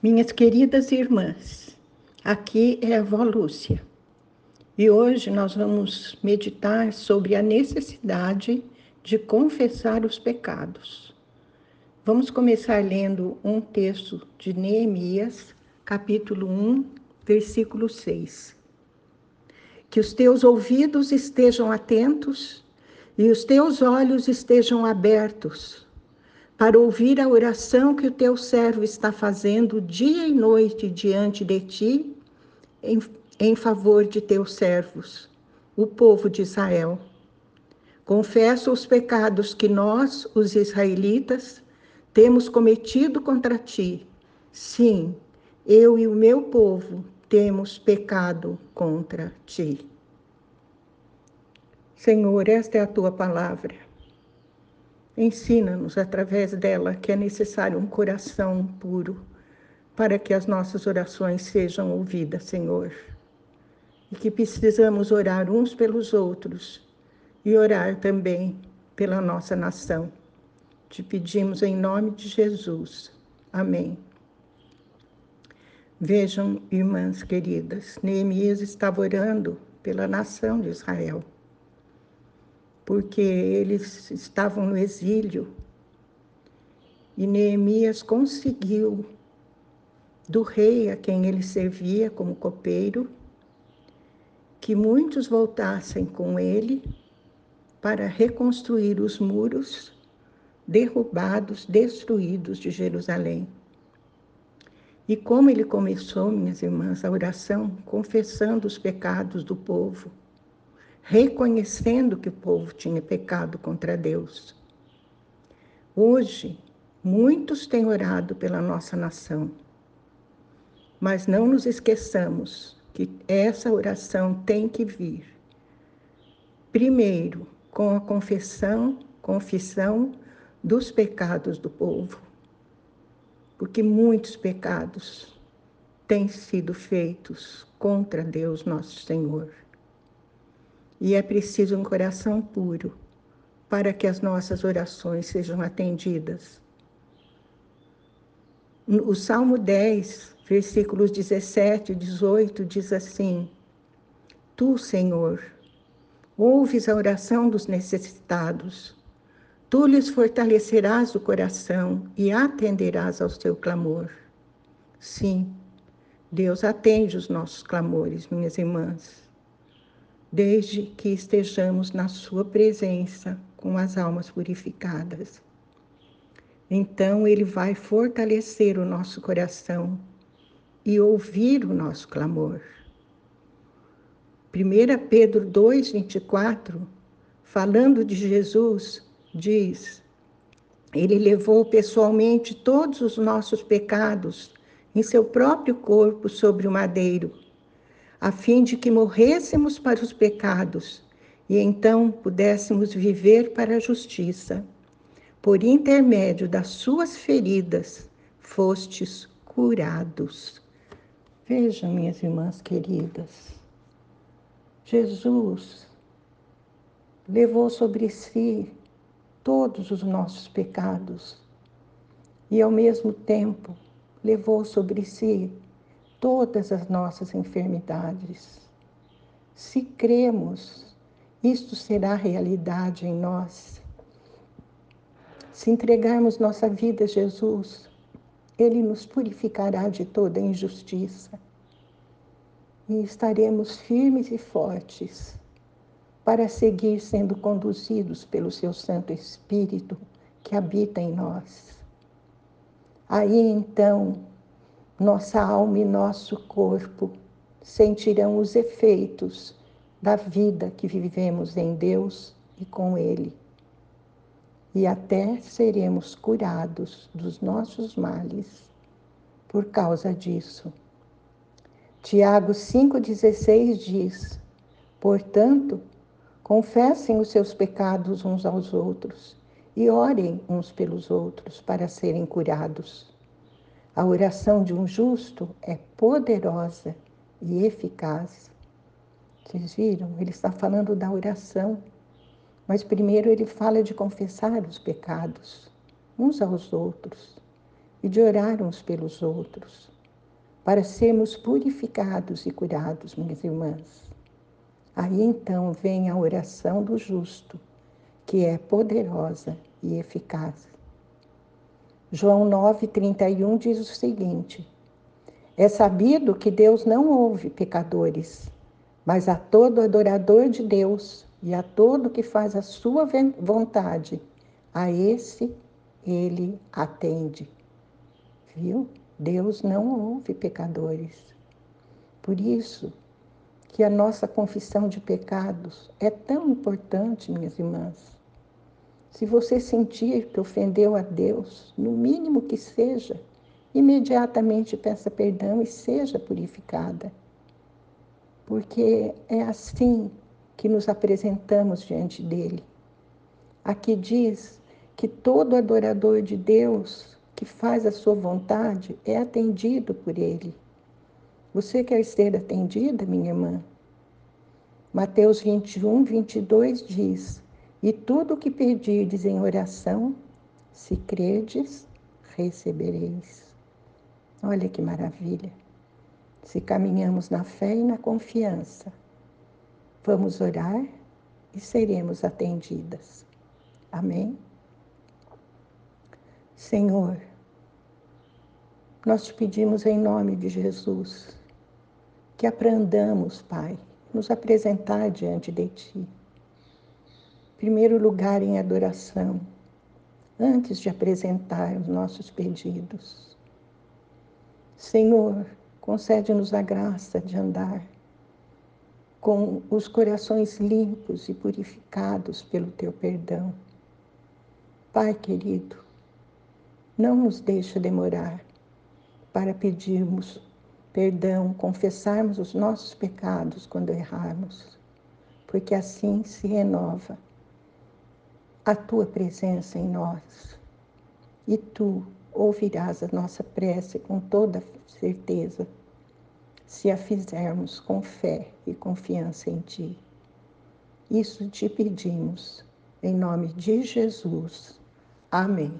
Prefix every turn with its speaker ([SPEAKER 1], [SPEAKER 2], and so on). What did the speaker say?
[SPEAKER 1] Minhas queridas irmãs, aqui é a avó Lúcia e hoje nós vamos meditar sobre a necessidade de confessar os pecados. Vamos começar lendo um texto de Neemias, capítulo 1, versículo 6. Que os teus ouvidos estejam atentos e os teus olhos estejam abertos para ouvir a oração que o teu servo está fazendo dia e noite diante de ti, em, em favor de teus servos, o povo de Israel. Confesso os pecados que nós, os israelitas, temos cometido contra ti. Sim, eu e o meu povo temos pecado contra ti. Senhor, esta é a tua palavra. Ensina-nos através dela que é necessário um coração puro para que as nossas orações sejam ouvidas, Senhor. E que precisamos orar uns pelos outros e orar também pela nossa nação. Te pedimos em nome de Jesus. Amém. Vejam, irmãs queridas, Neemias estava orando pela nação de Israel porque eles estavam no exílio. E Neemias conseguiu, do rei a quem ele servia como copeiro, que muitos voltassem com ele para reconstruir os muros derrubados, destruídos de Jerusalém. E como ele começou, minhas irmãs, a oração confessando os pecados do povo, reconhecendo que o povo tinha pecado contra Deus. Hoje, muitos têm orado pela nossa nação, mas não nos esqueçamos que essa oração tem que vir primeiro com a confissão, confissão dos pecados do povo, porque muitos pecados têm sido feitos contra Deus nosso Senhor. E é preciso um coração puro para que as nossas orações sejam atendidas. O Salmo 10, versículos 17 e 18 diz assim: Tu, Senhor, ouves a oração dos necessitados. Tu lhes fortalecerás o coração e atenderás ao seu clamor. Sim, Deus atende os nossos clamores, minhas irmãs desde que estejamos na Sua presença com as almas purificadas. Então, Ele vai fortalecer o nosso coração e ouvir o nosso clamor. 1 Pedro 2,24, falando de Jesus, diz: Ele levou pessoalmente todos os nossos pecados em seu próprio corpo sobre o madeiro a fim de que morrêssemos para os pecados e então pudéssemos viver para a justiça. Por intermédio das suas feridas, fostes curados. Vejam, minhas irmãs queridas, Jesus levou sobre si todos os nossos pecados e, ao mesmo tempo, levou sobre si todas as nossas enfermidades. Se cremos, isto será realidade em nós. Se entregarmos nossa vida a Jesus, Ele nos purificará de toda injustiça e estaremos firmes e fortes para seguir sendo conduzidos pelo Seu Santo Espírito que habita em nós. Aí então nossa alma e nosso corpo sentirão os efeitos da vida que vivemos em Deus e com Ele. E até seremos curados dos nossos males por causa disso. Tiago 5,16 diz: Portanto, confessem os seus pecados uns aos outros e orem uns pelos outros para serem curados. A oração de um justo é poderosa e eficaz. Vocês viram? Ele está falando da oração, mas primeiro ele fala de confessar os pecados uns aos outros e de orar uns pelos outros, para sermos purificados e curados, minhas irmãs. Aí então vem a oração do justo, que é poderosa e eficaz. João 9,31 diz o seguinte: É sabido que Deus não ouve pecadores, mas a todo adorador de Deus e a todo que faz a sua vontade, a esse ele atende. Viu? Deus não ouve pecadores. Por isso que a nossa confissão de pecados é tão importante, minhas irmãs. Se você sentir que ofendeu a Deus, no mínimo que seja, imediatamente peça perdão e seja purificada. Porque é assim que nos apresentamos diante dele. Aqui diz que todo adorador de Deus que faz a sua vontade é atendido por ele. Você quer ser atendida, minha irmã? Mateus 21, 22 diz: e tudo o que pedirdes em oração, se credes, recebereis. Olha que maravilha. Se caminhamos na fé e na confiança, vamos orar e seremos atendidas. Amém? Senhor, nós te pedimos em nome de Jesus que aprendamos, Pai, nos apresentar diante de Ti primeiro lugar em adoração, antes de apresentar os nossos pedidos. Senhor, concede-nos a graça de andar com os corações limpos e purificados pelo teu perdão. Pai querido, não nos deixe demorar para pedirmos perdão, confessarmos os nossos pecados quando errarmos, porque assim se renova a tua presença em nós. E tu ouvirás a nossa prece com toda certeza, se a fizermos com fé e confiança em ti. Isso te pedimos, em nome de Jesus. Amém.